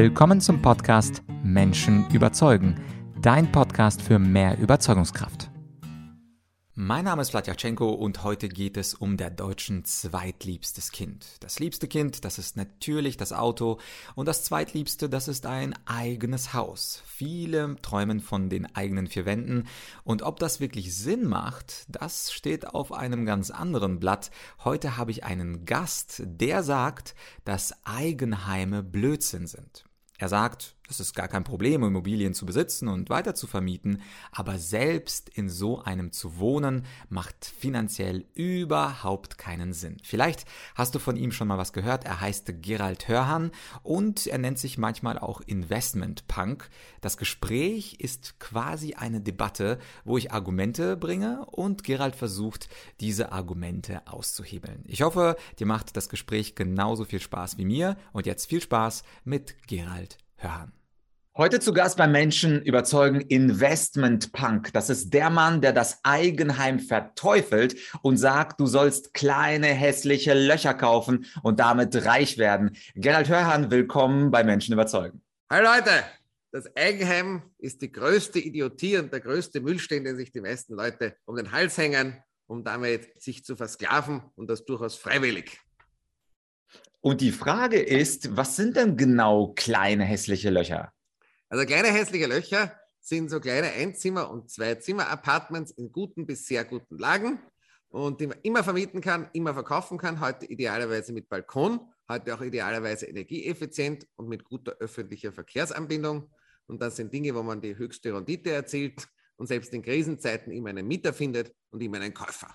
Willkommen zum Podcast Menschen überzeugen, dein Podcast für mehr Überzeugungskraft. Mein Name ist Vladyachenko und heute geht es um der deutschen zweitliebstes Kind. Das liebste Kind, das ist natürlich das Auto und das zweitliebste, das ist ein eigenes Haus. Viele träumen von den eigenen vier Wänden und ob das wirklich Sinn macht, das steht auf einem ganz anderen Blatt. Heute habe ich einen Gast, der sagt, dass Eigenheime Blödsinn sind. Er sagt, es ist gar kein Problem, Immobilien zu besitzen und weiter zu vermieten, aber selbst in so einem zu wohnen macht finanziell überhaupt keinen Sinn. Vielleicht hast du von ihm schon mal was gehört. Er heißt Gerald Hörhan und er nennt sich manchmal auch Investment Punk. Das Gespräch ist quasi eine Debatte, wo ich Argumente bringe und Gerald versucht, diese Argumente auszuhebeln. Ich hoffe, dir macht das Gespräch genauso viel Spaß wie mir und jetzt viel Spaß mit Gerald Hörhan. Heute zu Gast bei Menschen überzeugen Investment Punk. Das ist der Mann, der das Eigenheim verteufelt und sagt, du sollst kleine hässliche Löcher kaufen und damit reich werden. Gerald Hörhan, willkommen bei Menschen überzeugen. Hallo Leute, das Eigenheim ist die größte Idiotie und der größte Müllstein, den sich die meisten Leute um den Hals hängen, um damit sich zu versklaven und das durchaus freiwillig. Und die Frage ist, was sind denn genau kleine hässliche Löcher? Also kleine hässliche Löcher sind so kleine Einzimmer- und Zwei-Zimmer-Apartments in guten bis sehr guten Lagen und die man immer vermieten kann, immer verkaufen kann. Heute idealerweise mit Balkon, heute auch idealerweise energieeffizient und mit guter öffentlicher Verkehrsanbindung. Und das sind Dinge, wo man die höchste Rendite erzielt und selbst in Krisenzeiten immer einen Mieter findet und immer einen Käufer.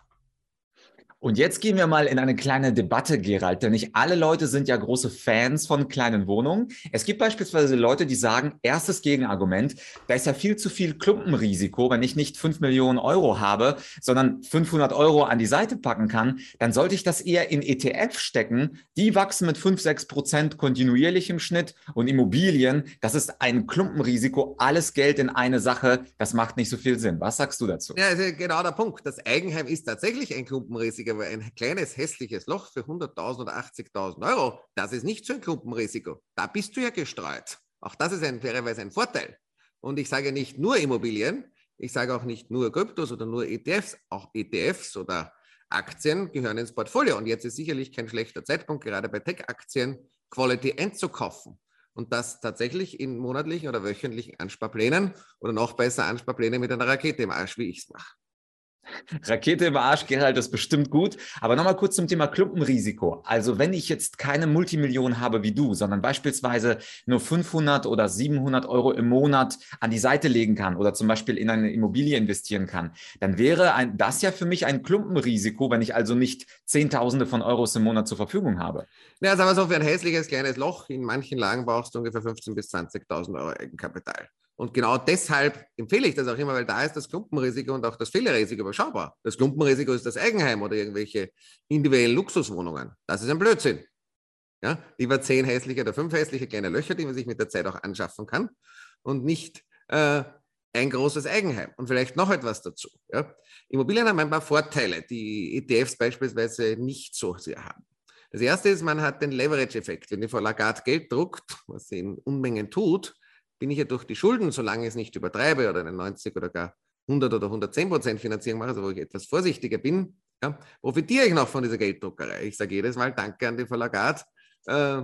Und jetzt gehen wir mal in eine kleine Debatte, Gerald, denn nicht alle Leute sind ja große Fans von kleinen Wohnungen. Es gibt beispielsweise Leute, die sagen, erstes Gegenargument, da ist ja viel zu viel Klumpenrisiko, wenn ich nicht 5 Millionen Euro habe, sondern 500 Euro an die Seite packen kann, dann sollte ich das eher in ETF stecken. Die wachsen mit 5, 6 Prozent kontinuierlich im Schnitt und Immobilien, das ist ein Klumpenrisiko, alles Geld in eine Sache, das macht nicht so viel Sinn. Was sagst du dazu? Ja, genau der Punkt. Das Eigenheim ist tatsächlich ein Klumpenrisiko aber ein kleines hässliches Loch für 100.000 oder 80.000 Euro, das ist nicht so ein Klumpenrisiko. Da bist du ja gestreut. Auch das ist ein, fairerweise ein Vorteil. Und ich sage nicht nur Immobilien, ich sage auch nicht nur Kryptos oder nur ETFs, auch ETFs oder Aktien gehören ins Portfolio. Und jetzt ist sicherlich kein schlechter Zeitpunkt, gerade bei Tech-Aktien Quality einzukaufen. Und das tatsächlich in monatlichen oder wöchentlichen Ansparplänen oder noch besser Ansparpläne mit einer Rakete im Arsch, wie ich es mache. Rakete im Arsch, Gerald, das ist bestimmt gut. Aber nochmal kurz zum Thema Klumpenrisiko. Also wenn ich jetzt keine Multimillionen habe wie du, sondern beispielsweise nur 500 oder 700 Euro im Monat an die Seite legen kann oder zum Beispiel in eine Immobilie investieren kann, dann wäre ein, das ja für mich ein Klumpenrisiko, wenn ich also nicht Zehntausende von Euros im Monat zur Verfügung habe. Ja, sagen wir so, für ein hässliches kleines Loch in manchen Lagen brauchst du ungefähr 15.000 bis 20.000 Euro Eigenkapital. Und genau deshalb empfehle ich das auch immer, weil da ist das Klumpenrisiko und auch das Fehlerrisiko überschaubar. Das Klumpenrisiko ist das Eigenheim oder irgendwelche individuellen Luxuswohnungen. Das ist ein Blödsinn. Ja, lieber zehn hässliche oder fünf hässliche kleine Löcher, die man sich mit der Zeit auch anschaffen kann und nicht äh, ein großes Eigenheim. Und vielleicht noch etwas dazu. Ja. Immobilien haben ein paar Vorteile, die ETFs beispielsweise nicht so sehr haben. Das erste ist, man hat den Leverage-Effekt. Wenn die Frau Lagarde Geld druckt, was sie in Unmengen tut, bin ich ja durch die Schulden, solange ich es nicht übertreibe oder eine 90 oder gar 100 oder 110 Prozent Finanzierung mache, also wo ich etwas vorsichtiger bin, ja, profitiere ich noch von dieser Gelddruckerei. Ich sage jedes Mal Danke an die Verlagat, äh,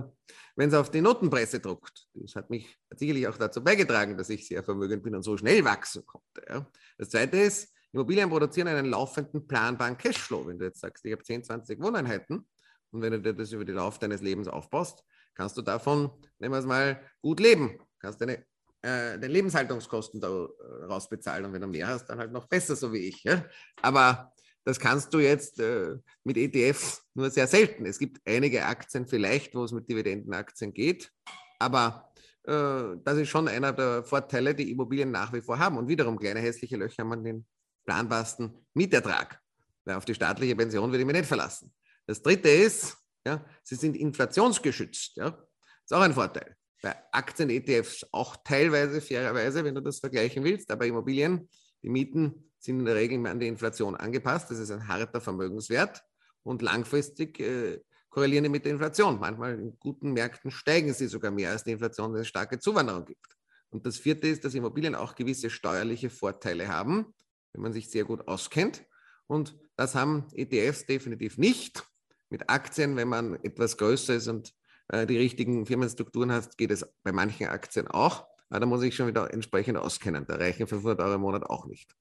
wenn sie auf die Notenpresse druckt. Das hat mich sicherlich auch dazu beigetragen, dass ich sehr vermögend bin und so schnell wachsen konnte. Ja. Das Zweite ist, Immobilien produzieren einen laufenden planbaren Cashflow. Wenn du jetzt sagst, ich habe 10, 20 Wohneinheiten und wenn du dir das über den Lauf deines Lebens aufbaust, kannst du davon, nehmen wir es mal, gut leben. Kannst deine äh, den Lebenshaltungskosten daraus äh, bezahlen. Und wenn du mehr hast, dann halt noch besser, so wie ich. Ja? Aber das kannst du jetzt äh, mit ETFs nur sehr selten. Es gibt einige Aktien vielleicht, wo es mit Dividendenaktien geht, aber äh, das ist schon einer der Vorteile, die Immobilien nach wie vor haben. Und wiederum kleine hässliche Löcher haben den planbarsten Mietertrag. Weil auf die staatliche Pension würde ich mich nicht verlassen. Das dritte ist, ja, sie sind inflationsgeschützt. Ja. Das ist auch ein Vorteil bei Aktien-ETFs auch teilweise fairerweise, wenn du das vergleichen willst, aber Immobilien, die Mieten sind in der Regel an die Inflation angepasst. Das ist ein harter Vermögenswert und langfristig äh, korrelieren die mit der Inflation. Manchmal in guten Märkten steigen sie sogar mehr als die Inflation, wenn es starke Zuwanderung gibt. Und das vierte ist, dass Immobilien auch gewisse steuerliche Vorteile haben, wenn man sich sehr gut auskennt. Und das haben ETFs definitiv nicht. Mit Aktien, wenn man etwas größer ist und äh, die richtigen Firmenstrukturen hat, geht es bei manchen Aktien auch. Aber da muss ich schon wieder entsprechend auskennen. Da reichen 500 Euro im Monat auch nicht.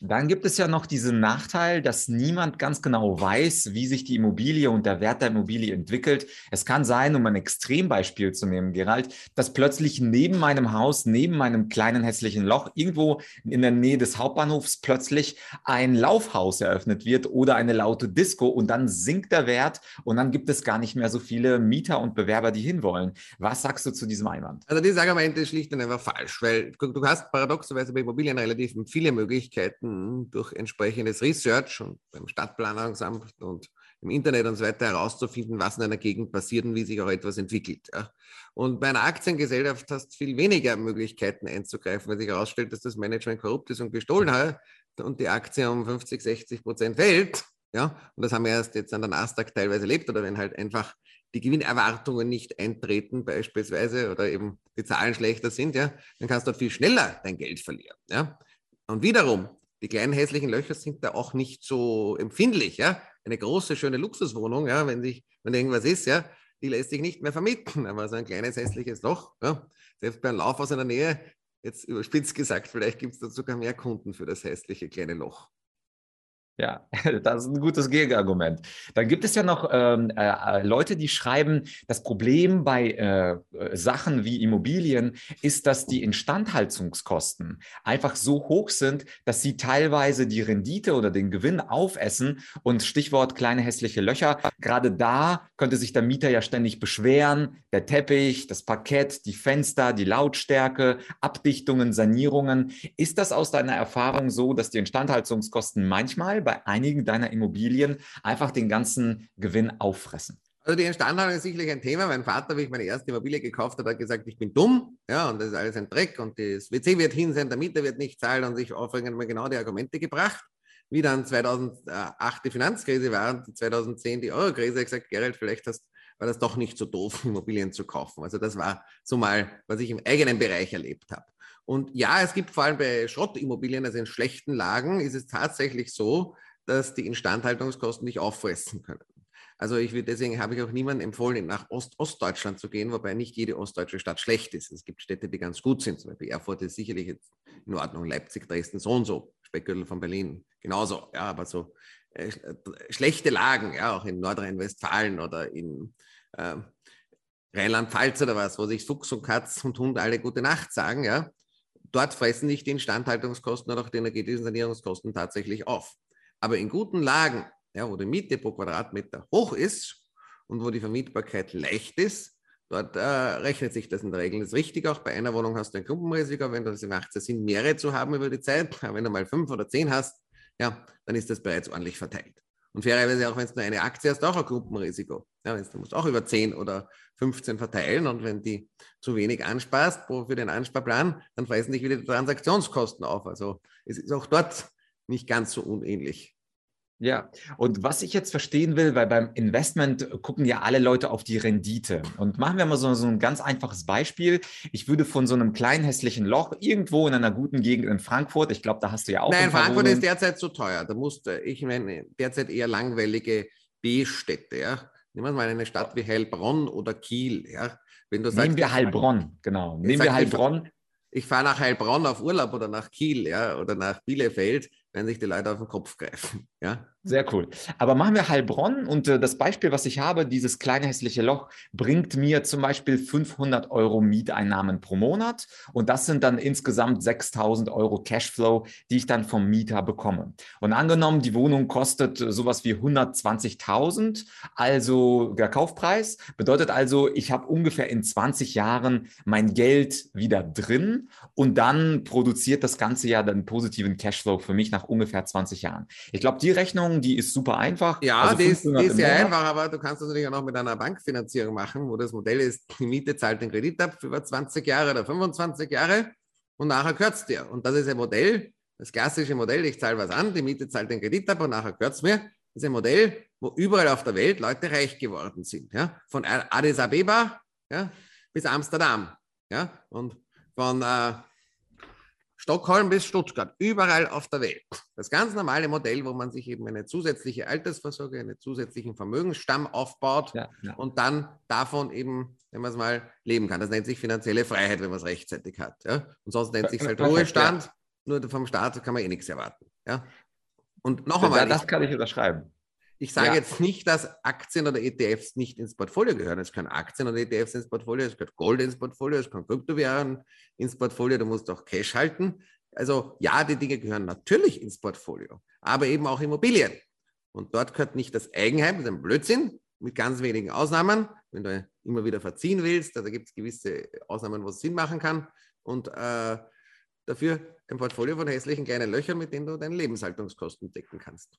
Dann gibt es ja noch diesen Nachteil, dass niemand ganz genau weiß, wie sich die Immobilie und der Wert der Immobilie entwickelt. Es kann sein, um ein Extrembeispiel zu nehmen, Gerald, dass plötzlich neben meinem Haus, neben meinem kleinen hässlichen Loch, irgendwo in der Nähe des Hauptbahnhofs plötzlich ein Laufhaus eröffnet wird oder eine laute Disco und dann sinkt der Wert und dann gibt es gar nicht mehr so viele Mieter und Bewerber, die hinwollen. Was sagst du zu diesem Einwand? Also dieses Argument ist schlicht und einfach falsch, weil du hast paradoxerweise bei Immobilien relativ viele Möglichkeiten, durch entsprechendes Research und beim Stadtplanungsamt und im Internet und so weiter herauszufinden, was in einer Gegend passiert und wie sich auch etwas entwickelt. Ja. Und bei einer Aktiengesellschaft hast du viel weniger Möglichkeiten einzugreifen, weil sich herausstellt, dass das Management korrupt ist und gestohlen hat und die Aktie um 50, 60 Prozent fällt. Ja, und das haben wir erst jetzt an der Nasdaq teilweise erlebt oder wenn halt einfach die Gewinnerwartungen nicht eintreten beispielsweise oder eben die Zahlen schlechter sind, ja, dann kannst du dort viel schneller dein Geld verlieren. Ja. Und wiederum, die kleinen hässlichen Löcher sind da auch nicht so empfindlich. Ja? Eine große, schöne Luxuswohnung, ja, wenn, sich, wenn irgendwas ist, ja, die lässt sich nicht mehr vermieten. Aber so ein kleines hässliches Loch, ja, selbst bei einem Lauf aus einer Nähe, jetzt überspitzt gesagt, vielleicht gibt es da sogar mehr Kunden für das hässliche kleine Loch. Ja, das ist ein gutes Gegenargument. Dann gibt es ja noch ähm, äh, Leute, die schreiben, das Problem bei äh, Sachen wie Immobilien ist, dass die Instandhaltungskosten einfach so hoch sind, dass sie teilweise die Rendite oder den Gewinn aufessen. Und Stichwort kleine hässliche Löcher, gerade da könnte sich der Mieter ja ständig beschweren. Der Teppich, das Parkett, die Fenster, die Lautstärke, Abdichtungen, Sanierungen. Ist das aus deiner Erfahrung so, dass die Instandhaltungskosten manchmal bei einigen deiner Immobilien einfach den ganzen Gewinn auffressen. Also die Instandhaltung ist sicherlich ein Thema. Mein Vater, wie ich meine erste Immobilie gekauft habe, hat gesagt, ich bin dumm, ja, und das ist alles ein Dreck und das WC wird hin sein, der Mieter wird nicht zahlen und sich aufregend mal genau die Argumente gebracht. Wie dann 2008 die Finanzkrise war und 2010 die Eurokrise, ich gesagt, Gerald, vielleicht hast, war das doch nicht so doof, Immobilien zu kaufen. Also das war so mal, was ich im eigenen Bereich erlebt habe. Und ja, es gibt vor allem bei Schrottimmobilien, also in schlechten Lagen, ist es tatsächlich so, dass die Instandhaltungskosten nicht auffressen können. Also ich will, deswegen habe ich auch niemandem empfohlen, nach Ost Ostdeutschland zu gehen, wobei nicht jede ostdeutsche Stadt schlecht ist. Es gibt Städte, die ganz gut sind. Zum Beispiel Erfurt ist sicherlich jetzt in Ordnung, Leipzig, Dresden so und so, Speckgürtel von Berlin genauso. Ja, aber so äh, schlechte Lagen, ja, auch in Nordrhein-Westfalen oder in äh, Rheinland-Pfalz oder was, wo sich Fuchs und Katz und Hund alle gute Nacht sagen, ja, dort fressen nicht die Instandhaltungskosten oder auch die energetischen Sanierungskosten tatsächlich auf. Aber in guten Lagen, ja, wo die Miete pro Quadratmeter hoch ist und wo die Vermietbarkeit leicht ist, dort äh, rechnet sich das in der Regel. Das ist richtig, auch bei einer Wohnung hast du ein Klumpenrisiko, wenn das macht es Sinn, mehrere zu haben über die Zeit. Wenn du mal fünf oder zehn hast, ja, dann ist das bereits ordentlich verteilt. Und fairerweise auch, wenn du nur eine Aktie hast, auch ein Klumpenrisiko. Ja, du musst auch über 10 oder 15 verteilen und wenn die zu wenig ansparst für den Ansparplan, dann fressen dich wieder die Transaktionskosten auf. Also es ist auch dort nicht ganz so unähnlich. Ja, und was ich jetzt verstehen will, weil beim Investment gucken ja alle Leute auf die Rendite. Und machen wir mal so, so ein ganz einfaches Beispiel. Ich würde von so einem kleinen hässlichen Loch irgendwo in einer guten Gegend in Frankfurt, ich glaube, da hast du ja auch. Nein, Frankfurt Wohnungen. ist derzeit zu teuer. Da musste ich meine derzeit eher langweilige B-Städte. Ja? Nehmen wir mal eine Stadt wie Heilbronn oder Kiel. Ja? Wenn du sagst, Nehmen wir Heilbronn, genau. Nehmen wir Heilbronn. Ich fahre nach Heilbronn auf Urlaub oder nach Kiel ja, oder nach Bielefeld wenn sich die Leute auf den Kopf greifen. Ja? Sehr cool. Aber machen wir Heilbronn und äh, das Beispiel, was ich habe, dieses kleine hässliche Loch, bringt mir zum Beispiel 500 Euro Mieteinnahmen pro Monat und das sind dann insgesamt 6000 Euro Cashflow, die ich dann vom Mieter bekomme. Und angenommen, die Wohnung kostet sowas wie 120.000, also der Kaufpreis, bedeutet also, ich habe ungefähr in 20 Jahren mein Geld wieder drin und dann produziert das Ganze ja dann positiven Cashflow für mich nach ungefähr 20 Jahren. Ich glaube, die Rechnung, die ist super einfach. Ja, also die ist, die ist sehr einfach, aber du kannst das natürlich auch noch mit einer Bankfinanzierung machen, wo das Modell ist, die Miete zahlt den Kredit ab für über 20 Jahre oder 25 Jahre und nachher kürzt dir. Und das ist ein Modell, das klassische Modell, ich zahle was an, die Miete zahlt den Kredit ab und nachher kürzt mir. Das ist ein Modell, wo überall auf der Welt Leute reich geworden sind. Ja? Von Addis Abeba ja, bis Amsterdam. Ja? Und von äh, Stockholm bis Stuttgart, überall auf der Welt. Das ganz normale Modell, wo man sich eben eine zusätzliche Altersvorsorge, einen zusätzlichen Vermögensstamm aufbaut ja, ja. und dann davon eben, wenn man es mal leben kann. Das nennt sich finanzielle Freiheit, wenn man es rechtzeitig hat. Ja? Und sonst nennt sich halt Ruhestand. Nur vom Staat kann man eh nichts erwarten. Ja? Und noch einmal. Das kann ich unterschreiben. Ich sage ja. jetzt nicht, dass Aktien oder ETFs nicht ins Portfolio gehören. Es können Aktien oder ETFs ins Portfolio, es gehört Gold ins Portfolio, es können Kryptowährungen ins Portfolio, du musst auch Cash halten. Also ja, die Dinge gehören natürlich ins Portfolio, aber eben auch Immobilien. Und dort gehört nicht das Eigenheim, das ist ein Blödsinn, mit ganz wenigen Ausnahmen. Wenn du immer wieder verziehen willst, da gibt es gewisse Ausnahmen, wo es Sinn machen kann. Und äh, dafür ein Portfolio von hässlichen kleinen Löchern, mit denen du deine Lebenshaltungskosten decken kannst.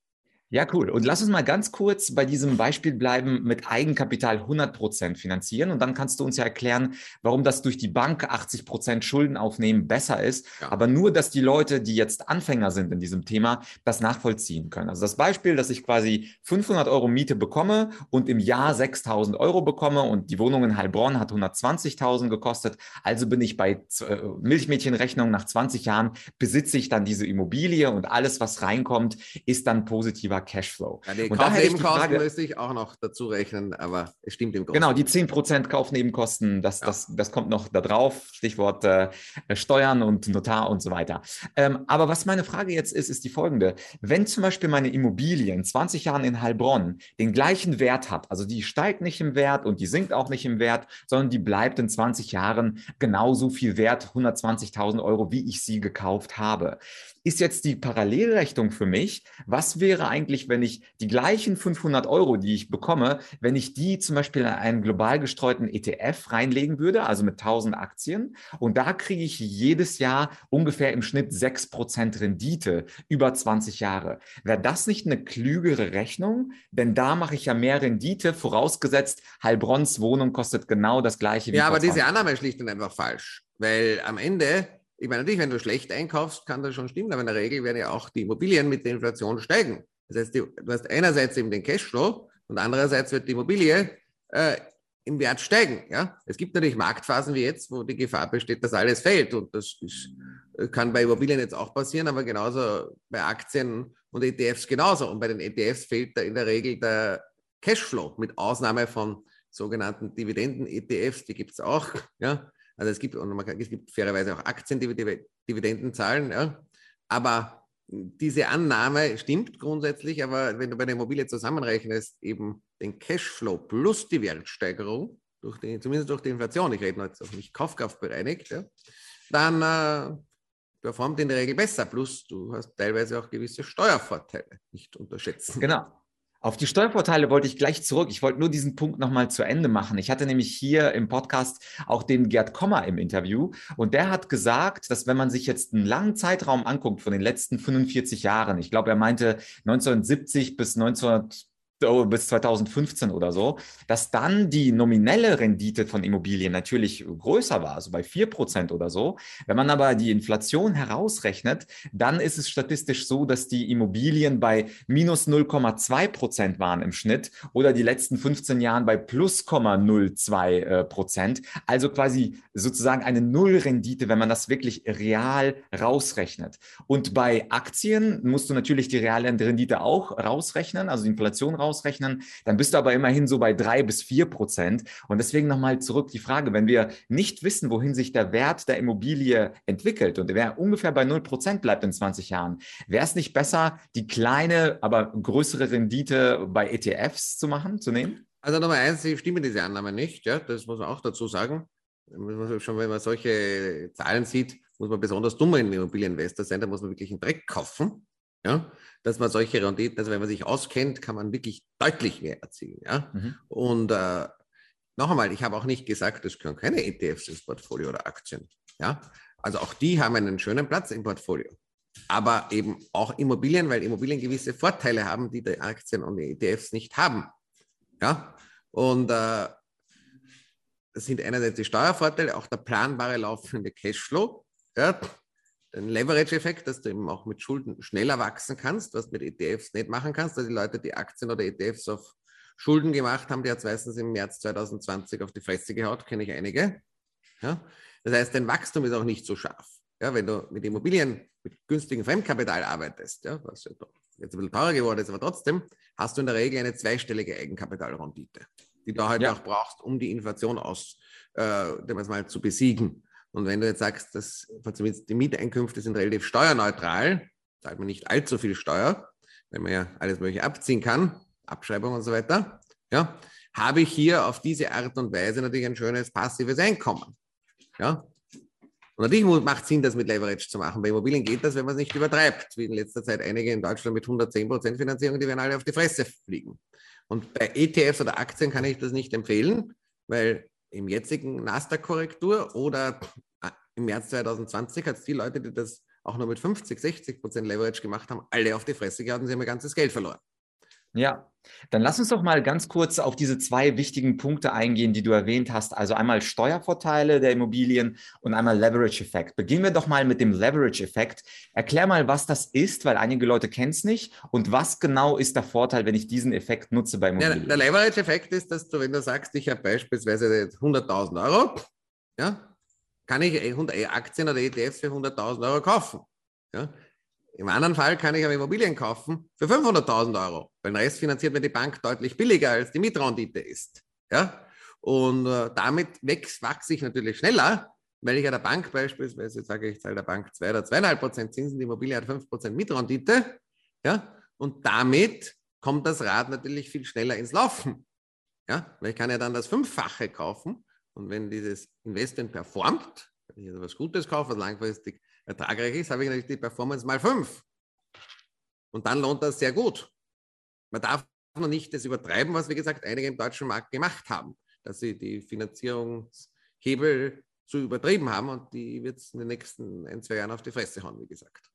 Ja, cool. Und lass uns mal ganz kurz bei diesem Beispiel bleiben, mit Eigenkapital 100 Prozent finanzieren. Und dann kannst du uns ja erklären, warum das durch die Bank 80 Prozent Schulden aufnehmen besser ist. Ja. Aber nur, dass die Leute, die jetzt Anfänger sind in diesem Thema, das nachvollziehen können. Also das Beispiel, dass ich quasi 500 Euro Miete bekomme und im Jahr 6000 Euro bekomme und die Wohnung in Heilbronn hat 120.000 gekostet. Also bin ich bei äh, Milchmädchenrechnung nach 20 Jahren besitze ich dann diese Immobilie und alles, was reinkommt, ist dann positiver Thema Cashflow. Ja, die Kaufnebenkosten müsste ich auch noch dazu rechnen, aber es stimmt im Großen. Genau, die 10% Kaufnebenkosten, das, ja. das, das kommt noch da drauf. Stichwort äh, Steuern und Notar und so weiter. Ähm, aber was meine Frage jetzt ist, ist die folgende. Wenn zum Beispiel meine Immobilie in 20 Jahren in Heilbronn den gleichen Wert hat, also die steigt nicht im Wert und die sinkt auch nicht im Wert, sondern die bleibt in 20 Jahren genauso viel wert, 120.000 Euro, wie ich sie gekauft habe ist jetzt die Parallelrechnung für mich. Was wäre eigentlich, wenn ich die gleichen 500 Euro, die ich bekomme, wenn ich die zum Beispiel in einen global gestreuten ETF reinlegen würde, also mit 1000 Aktien? Und da kriege ich jedes Jahr ungefähr im Schnitt 6% Rendite über 20 Jahre. Wäre das nicht eine klügere Rechnung? Denn da mache ich ja mehr Rendite, vorausgesetzt, Heilbronns Wohnung kostet genau das gleiche wie Ja, aber diese Annahme ist schlicht und einfach falsch. Weil am Ende ich meine, natürlich, wenn du schlecht einkaufst, kann das schon stimmen, aber in der Regel werden ja auch die Immobilien mit der Inflation steigen. Das heißt, du hast einerseits eben den Cashflow und andererseits wird die Immobilie äh, im Wert steigen. Ja? Es gibt natürlich Marktphasen wie jetzt, wo die Gefahr besteht, dass alles fällt. Und das ist, kann bei Immobilien jetzt auch passieren, aber genauso bei Aktien und ETFs genauso. Und bei den ETFs fehlt da in der Regel der Cashflow, mit Ausnahme von sogenannten Dividenden-ETFs, die gibt es auch. Ja? Also es gibt, und man kann, es gibt fairerweise auch Aktien, die Dividenden zahlen, ja. Aber diese Annahme stimmt grundsätzlich, aber wenn du bei der Immobilie zusammenrechnest, eben den Cashflow plus die Wertsteigerung, durch die, zumindest durch die Inflation, ich rede jetzt auch nicht kaufkraftbereinigt, ja, dann äh, performt in der Regel besser. Plus du hast teilweise auch gewisse Steuervorteile, nicht unterschätzen. Genau. Auf die Steuervorteile wollte ich gleich zurück. Ich wollte nur diesen Punkt nochmal zu Ende machen. Ich hatte nämlich hier im Podcast auch den Gerd Kommer im Interview und der hat gesagt, dass wenn man sich jetzt einen langen Zeitraum anguckt von den letzten 45 Jahren, ich glaube, er meinte 1970 bis 19 bis 2015 oder so, dass dann die nominelle Rendite von Immobilien natürlich größer war, also bei 4% oder so. Wenn man aber die Inflation herausrechnet, dann ist es statistisch so, dass die Immobilien bei minus 0,2% waren im Schnitt oder die letzten 15 Jahren bei plus 0,02%. Also quasi sozusagen eine Nullrendite, wenn man das wirklich real rausrechnet. Und bei Aktien musst du natürlich die reale Rendite auch rausrechnen, also die Inflation rausrechnen ausrechnen, dann bist du aber immerhin so bei drei bis vier Prozent. Und deswegen nochmal zurück die Frage, wenn wir nicht wissen, wohin sich der Wert der Immobilie entwickelt und der ungefähr bei null Prozent bleibt in 20 Jahren, wäre es nicht besser, die kleine, aber größere Rendite bei ETFs zu machen, zu nehmen? Also Nummer eins, ich stimme diese Annahme nicht, ja, das muss man auch dazu sagen. Schon wenn man solche Zahlen sieht, muss man besonders dummer Immobilieninvestor sein, da muss man wirklich einen Dreck kaufen. Ja, dass man solche Renditen, also wenn man sich auskennt, kann man wirklich deutlich mehr erzielen. Ja? Mhm. Und äh, noch einmal, ich habe auch nicht gesagt, es können keine ETFs ins Portfolio oder Aktien. Ja? Also auch die haben einen schönen Platz im Portfolio. Aber eben auch Immobilien, weil Immobilien gewisse Vorteile haben, die die Aktien und die ETFs nicht haben. Ja? Und äh, das sind einerseits die Steuervorteile, auch der planbare laufende Cashflow. Ja? Den Leverage-Effekt, dass du eben auch mit Schulden schneller wachsen kannst, was mit ETFs nicht machen kannst. Also die Leute, die Aktien oder ETFs auf Schulden gemacht haben, die hat es meistens im März 2020 auf die Fresse gehaut, kenne ich einige. Ja? Das heißt, dein Wachstum ist auch nicht so scharf. Ja, wenn du mit Immobilien, mit günstigem Fremdkapital arbeitest, ja, was jetzt ein bisschen teurer geworden ist, aber trotzdem, hast du in der Regel eine zweistellige Eigenkapitalrendite, die du halt ja. auch brauchst, um die Inflation aus, äh, mal zu besiegen. Und wenn du jetzt sagst, dass die Mieteinkünfte sind relativ steuerneutral, zahlt man nicht allzu viel Steuer, wenn man ja alles Mögliche abziehen kann, Abschreibung und so weiter, ja, habe ich hier auf diese Art und Weise natürlich ein schönes passives Einkommen. Ja? Und natürlich macht es Sinn, das mit Leverage zu machen. Bei Immobilien geht das, wenn man es nicht übertreibt, wie in letzter Zeit einige in Deutschland mit 110% Finanzierung, die werden alle auf die Fresse fliegen. Und bei ETFs oder Aktien kann ich das nicht empfehlen, weil im jetzigen Nasdaq-Korrektur oder äh, im März 2020 hat es die Leute, die das auch nur mit 50, 60 Prozent Leverage gemacht haben, alle auf die Fresse gehauen und sie haben ihr ganzes Geld verloren. Ja, dann lass uns doch mal ganz kurz auf diese zwei wichtigen Punkte eingehen, die du erwähnt hast. Also einmal Steuervorteile der Immobilien und einmal Leverage-Effekt. Beginnen wir doch mal mit dem Leverage-Effekt. Erklär mal, was das ist, weil einige Leute kennen es nicht. Und was genau ist der Vorteil, wenn ich diesen Effekt nutze bei Immobilien? Ja, der Leverage-Effekt ist, dass du, wenn du sagst, ich habe beispielsweise 100.000 Euro, ja, kann ich Aktien oder ETFs für 100.000 Euro kaufen. Ja? Im anderen Fall kann ich aber Immobilien kaufen für 500.000 Euro, weil den Rest finanziert mir die Bank deutlich billiger, als die Mietrendite ist. Ja? Und äh, damit wächst, wachse ich natürlich schneller, weil ich ja der Bank beispielsweise, sage ich, zahle der Bank 2 oder 2,5 Prozent Zinsen, die Immobilie hat 5 Prozent Mietrendite. Ja? Und damit kommt das Rad natürlich viel schneller ins Laufen. Ja? Weil ich kann ja dann das Fünffache kaufen. Und wenn dieses Investment performt, wenn ich also was Gutes kaufe, was langfristig ertragreich ist, habe ich natürlich die Performance mal fünf. Und dann lohnt das sehr gut. Man darf noch nicht das übertreiben, was, wie gesagt, einige im deutschen Markt gemacht haben, dass sie die Finanzierungshebel zu übertrieben haben und die wird es in den nächsten ein, zwei Jahren auf die Fresse hauen, wie gesagt.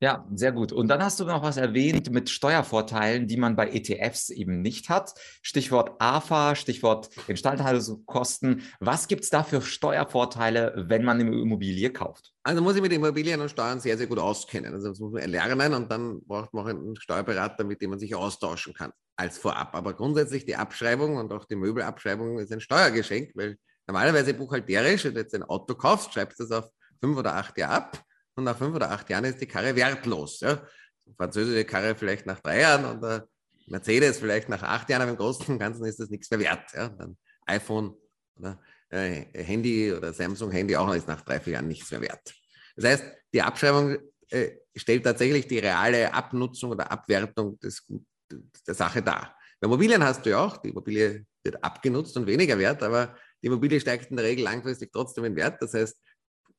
Ja, sehr gut. Und dann hast du noch was erwähnt mit Steuervorteilen, die man bei ETFs eben nicht hat. Stichwort AFA, Stichwort Instandhaltungskosten. Was gibt es da für Steuervorteile, wenn man eine Immobilie kauft? Also muss ich mit Immobilien und Steuern sehr, sehr gut auskennen. Also das muss man erlernen und dann braucht man auch einen Steuerberater, mit dem man sich austauschen kann als vorab. Aber grundsätzlich die Abschreibung und auch die Möbelabschreibung ist ein Steuergeschenk, weil normalerweise buchhalterisch, wenn du jetzt ein Auto kaufst, schreibst du das auf fünf oder acht Jahre ab und nach fünf oder acht Jahren ist die Karre wertlos. Ja? Die französische Karre vielleicht nach drei Jahren und der Mercedes vielleicht nach acht Jahren, aber im Großen und Ganzen ist das nichts mehr wert. Ja? Dann iPhone oder äh, Handy oder Samsung-Handy auch noch ist nach drei, vier Jahren nichts mehr wert. Das heißt, die Abschreibung äh, stellt tatsächlich die reale Abnutzung oder Abwertung des, der Sache dar. Bei Immobilien hast du ja auch, die Immobilie wird abgenutzt und weniger wert, aber die Immobilie steigt in der Regel langfristig trotzdem in Wert. Das heißt,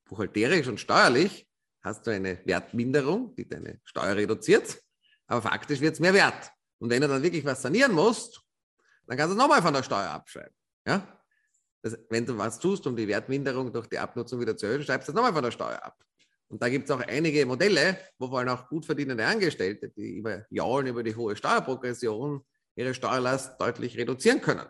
buchhalterisch und steuerlich hast du eine Wertminderung, die deine Steuer reduziert, aber faktisch wird es mehr wert. Und wenn du dann wirklich was sanieren musst, dann kannst du es nochmal von der Steuer abschreiben. Ja? Das, wenn du was tust, um die Wertminderung durch die Abnutzung wieder zu erhöhen, schreibst du es nochmal von der Steuer ab. Und da gibt es auch einige Modelle, wo vor allem auch gut verdienende Angestellte, die über Jahre über die hohe Steuerprogression ihre Steuerlast deutlich reduzieren können.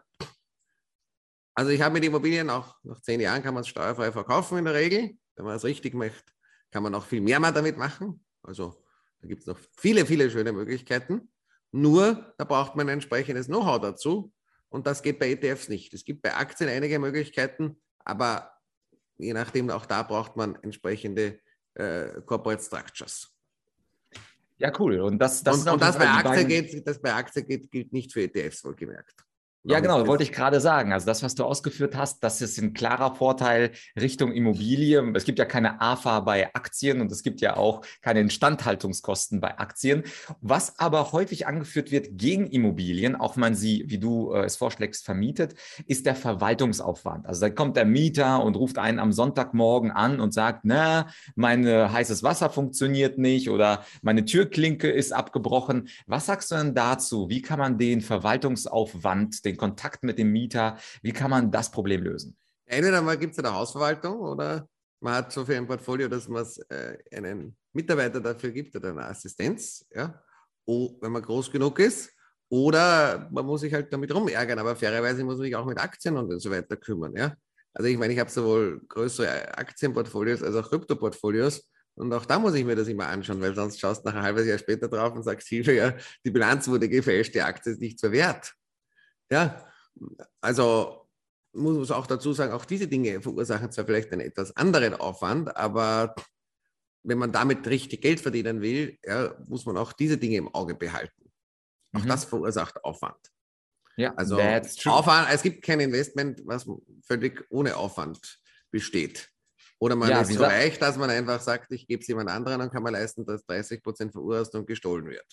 Also ich habe mit Immobilien auch nach zehn Jahren kann man es steuerfrei verkaufen in der Regel, wenn man es richtig möchte kann man auch viel mehr mal damit machen. Also da gibt es noch viele, viele schöne Möglichkeiten. Nur da braucht man ein entsprechendes Know-how dazu. Und das geht bei ETFs nicht. Es gibt bei Aktien einige Möglichkeiten, aber je nachdem, auch da braucht man entsprechende äh, Corporate Structures. Ja, cool. Und das, das, und, und das, bei Aktien geht, das bei Aktien geht, gilt nicht für ETFs, wohlgemerkt. Ja, genau, wollte ich gerade sagen. Also das, was du ausgeführt hast, das ist ein klarer Vorteil Richtung Immobilie. Es gibt ja keine AFA bei Aktien und es gibt ja auch keine Instandhaltungskosten bei Aktien. Was aber häufig angeführt wird gegen Immobilien, auch wenn man sie, wie du äh, es vorschlägst, vermietet, ist der Verwaltungsaufwand. Also da kommt der Mieter und ruft einen am Sonntagmorgen an und sagt, na, mein äh, heißes Wasser funktioniert nicht oder meine Türklinke ist abgebrochen. Was sagst du denn dazu? Wie kann man den Verwaltungsaufwand, den Kontakt mit dem Mieter. Wie kann man das Problem lösen? Entweder mal gibt es eine Hausverwaltung oder man hat so viel ein Portfolio, dass man äh, einen Mitarbeiter dafür gibt oder eine Assistenz, ja, o, wenn man groß genug ist. Oder man muss sich halt damit rumärgern, aber fairerweise muss man sich auch mit Aktien und so weiter kümmern. Ja? Also ich meine, ich habe sowohl größere Aktienportfolios als auch Kryptoportfolios Und auch da muss ich mir das immer anschauen, weil sonst schaust du nach ein halbes Jahr später drauf und sagst, Hilfe, ja, die Bilanz wurde gefälscht, die Aktie ist nichts mehr wert. Ja, also muss man auch dazu sagen, auch diese Dinge verursachen zwar vielleicht einen etwas anderen Aufwand, aber wenn man damit richtig Geld verdienen will, ja, muss man auch diese Dinge im Auge behalten. Auch mhm. das verursacht Aufwand. Ja, also Aufwand, es gibt kein Investment, was völlig ohne Aufwand besteht. Oder man ja, ist so reich, dass man einfach sagt, ich gebe es jemand anderen, dann kann man leisten, dass 30 Prozent verursacht und gestohlen wird.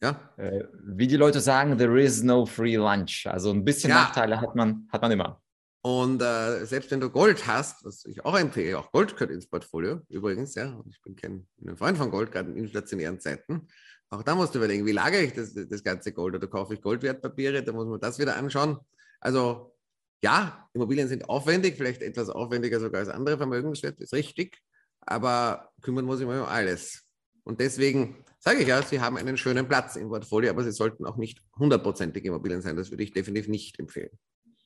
Ja? Äh, wie die Leute sagen, there is no free lunch. Also ein bisschen ja. Nachteile hat man, hat man immer. Und äh, selbst wenn du Gold hast, was ich auch empfehle, auch Gold gehört ins Portfolio übrigens, ja, ich bin kein, Freund von Gold, gerade in inflationären Zeiten. Auch da musst du überlegen, wie lagere ich das, das ganze Gold oder kaufe ich Goldwertpapiere, da muss man das wieder anschauen. Also ja, Immobilien sind aufwendig, vielleicht etwas aufwendiger sogar als andere Vermögenswerte, ist richtig, aber kümmern muss ich mich um alles. Und deswegen sage ich ja, Sie haben einen schönen Platz im Portfolio, aber Sie sollten auch nicht hundertprozentige Immobilien sein. Das würde ich definitiv nicht empfehlen.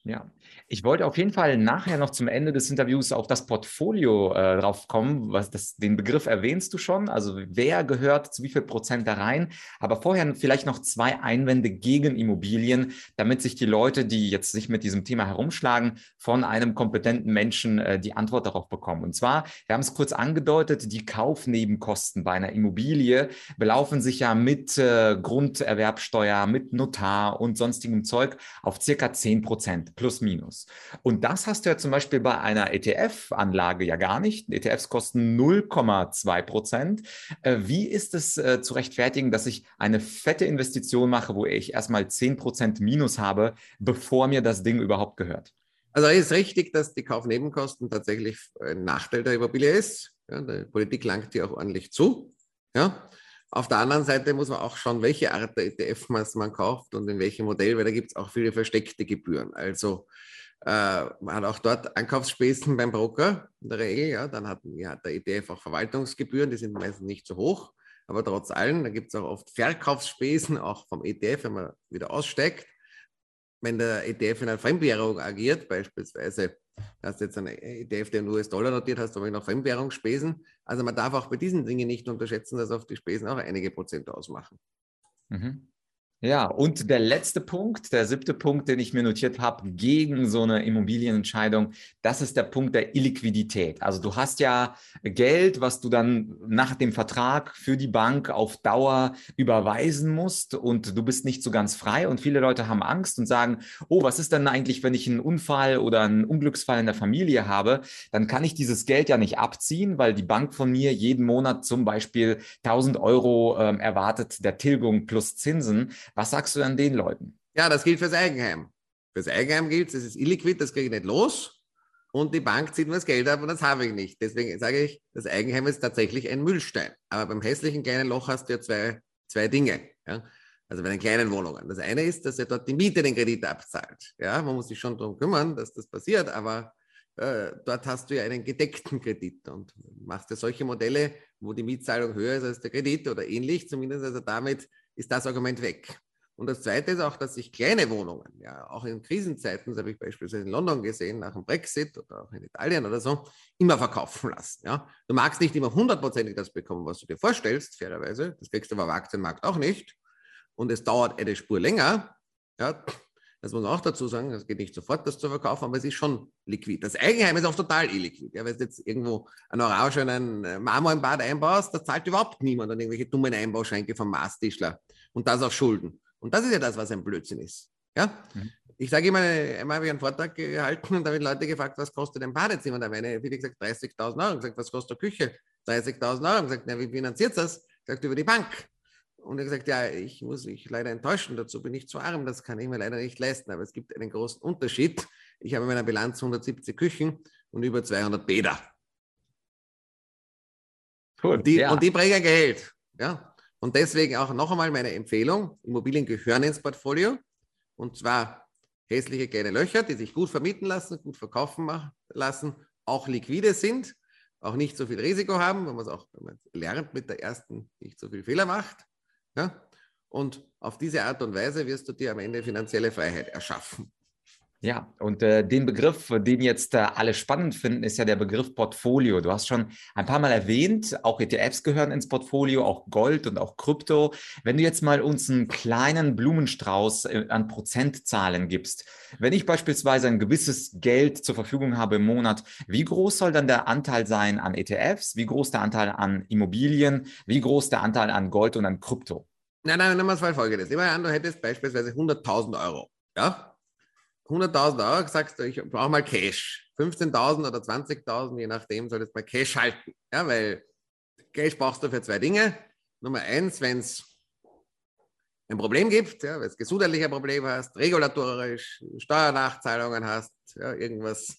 Ja, ich wollte auf jeden Fall nachher noch zum Ende des Interviews auf das Portfolio äh, drauf kommen. Was das, den Begriff erwähnst du schon. Also wer gehört zu wie viel Prozent da rein? Aber vorher vielleicht noch zwei Einwände gegen Immobilien, damit sich die Leute, die jetzt sich mit diesem Thema herumschlagen, von einem kompetenten Menschen äh, die Antwort darauf bekommen. Und zwar, wir haben es kurz angedeutet, die Kaufnebenkosten bei einer Immobilie belaufen sich ja mit äh, Grunderwerbsteuer, mit Notar und sonstigem Zeug auf circa 10 Prozent plus minus. Und das hast du ja zum Beispiel bei einer ETF-Anlage ja gar nicht. ETFs kosten 0,2 Prozent. Äh, wie ist es äh, zu rechtfertigen, dass ich eine fette Investition mache, wo ich erstmal 10 Prozent minus habe, bevor mir das Ding überhaupt gehört? Also ist richtig, dass die Kaufnebenkosten tatsächlich ein Nachteil der Immobilie ist. Ja, die Politik langt die auch ordentlich zu. Ja. Auf der anderen Seite muss man auch schauen, welche Art der ETF man kauft und in welchem Modell, weil da gibt es auch viele versteckte Gebühren. Also äh, man hat auch dort Ankaufsspesen beim Broker in der Regel. Ja, dann hat, ja, der ETF auch Verwaltungsgebühren, die sind meistens nicht so hoch. Aber trotz allem, da gibt es auch oft Verkaufsspesen, auch vom ETF, wenn man wieder aussteigt. Wenn der ETF in einer Fremdwährung agiert, beispielsweise hast jetzt einen ETF, der in US-Dollar notiert, hast aber noch Fremdwährungsspesen. Also man darf auch bei diesen Dingen nicht unterschätzen, dass auf die Spesen auch einige Prozent ausmachen. Mhm. Ja, und der letzte Punkt, der siebte Punkt, den ich mir notiert habe, gegen so eine Immobilienentscheidung, das ist der Punkt der Illiquidität. Also du hast ja Geld, was du dann nach dem Vertrag für die Bank auf Dauer überweisen musst und du bist nicht so ganz frei und viele Leute haben Angst und sagen, oh, was ist denn eigentlich, wenn ich einen Unfall oder einen Unglücksfall in der Familie habe? Dann kann ich dieses Geld ja nicht abziehen, weil die Bank von mir jeden Monat zum Beispiel 1000 Euro ähm, erwartet der Tilgung plus Zinsen. Was sagst du an den Leuten? Ja, das gilt fürs Eigenheim. Fürs Eigenheim gilt es, es ist illiquid, das kriege ich nicht los. Und die Bank zieht mir das Geld ab und das habe ich nicht. Deswegen sage ich, das Eigenheim ist tatsächlich ein Müllstein. Aber beim hässlichen kleinen Loch hast du ja zwei, zwei Dinge. Ja? Also bei den kleinen Wohnungen. Das eine ist, dass er dort die Miete den Kredit abzahlt. Ja, man muss sich schon darum kümmern, dass das passiert, aber äh, dort hast du ja einen gedeckten Kredit und machst ja solche Modelle, wo die Mietzahlung höher ist als der Kredit oder ähnlich, zumindest also damit ist das Argument weg. Und das Zweite ist auch, dass sich kleine Wohnungen, ja, auch in Krisenzeiten, das habe ich beispielsweise in London gesehen, nach dem Brexit oder auch in Italien oder so, immer verkaufen lassen. Ja. Du magst nicht immer hundertprozentig das bekommen, was du dir vorstellst, fairerweise. Das kriegst du aber am Aktienmarkt auch nicht. Und es dauert eine Spur länger. Ja. Das muss man auch dazu sagen, es geht nicht sofort, das zu verkaufen, aber es ist schon liquid. Das Eigenheim ist auch total illiquid. Ja, wenn du jetzt irgendwo einen orangenen äh, Marmor im Bad einbaust, da zahlt überhaupt niemand an irgendwelche dummen Einbauschränke vom Maastischler. Und das auf Schulden. Und das ist ja das, was ein Blödsinn ist. Ja? Mhm. Ich sage immer, einmal habe ich einen Vortrag gehalten und da haben Leute gefragt, was kostet ein Badezimmer? Da haben eine, viele gesagt, 30.000 Euro. Ich gesagt, was kostet eine Küche? 30.000 Euro. Ich gesagt, na, wie finanziert das? Ich gesagt, über die Bank. Und er gesagt, ja, ich muss mich leider enttäuschen, dazu bin ich zu arm, das kann ich mir leider nicht leisten. Aber es gibt einen großen Unterschied. Ich habe in meiner Bilanz 170 Küchen und über 200 Bäder. Cool, und, die, ja. und die bringen Geld. Ja, und deswegen auch noch einmal meine Empfehlung, Immobilien gehören ins Portfolio und zwar hässliche kleine Löcher, die sich gut vermieten lassen, gut verkaufen lassen, auch liquide sind, auch nicht so viel Risiko haben, wenn man es auch wenn man lernt mit der ersten nicht so viel Fehler macht. Ja? Und auf diese Art und Weise wirst du dir am Ende finanzielle Freiheit erschaffen. Ja, und äh, den Begriff, den jetzt äh, alle spannend finden, ist ja der Begriff Portfolio. Du hast schon ein paar Mal erwähnt, auch ETFs gehören ins Portfolio, auch Gold und auch Krypto. Wenn du jetzt mal uns einen kleinen Blumenstrauß äh, an Prozentzahlen gibst, wenn ich beispielsweise ein gewisses Geld zur Verfügung habe im Monat, wie groß soll dann der Anteil sein an ETFs? Wie groß der Anteil an Immobilien? Wie groß der Anteil an Gold und an Krypto? Nein, nein, nehmen wir es mal folgendes. Nehmen wir an, du hättest beispielsweise 100.000 Euro. Ja? 100.000 Euro, sagst du, ich brauche mal Cash. 15.000 oder 20.000, je nachdem, solltest du mal Cash halten. Ja, weil Cash brauchst du für zwei Dinge. Nummer eins, wenn es ein Problem gibt, ja, wenn es gesundheitliche Probleme hast, regulatorisch, Steuernachzahlungen hast, ja, irgendwas,